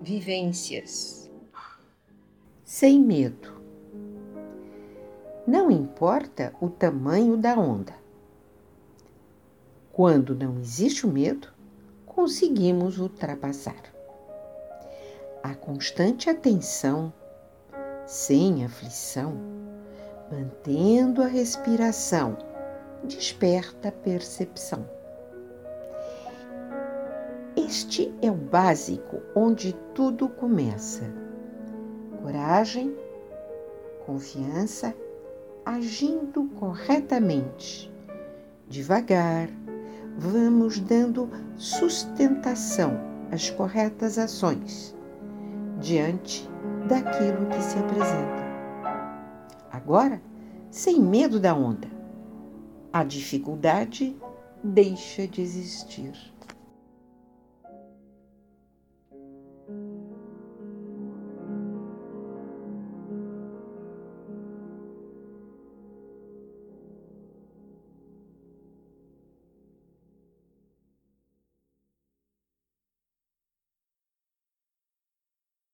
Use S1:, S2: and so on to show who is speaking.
S1: vivências.
S2: Sem medo. Não importa o tamanho da onda. Quando não existe o medo, conseguimos ultrapassar. A constante atenção, sem aflição, mantendo a respiração, desperta a percepção. Este é o básico onde tudo começa. Coragem, confiança, agindo corretamente. Devagar, vamos dando sustentação às corretas ações diante daquilo que se apresenta. Agora, sem medo da onda, a dificuldade deixa de existir.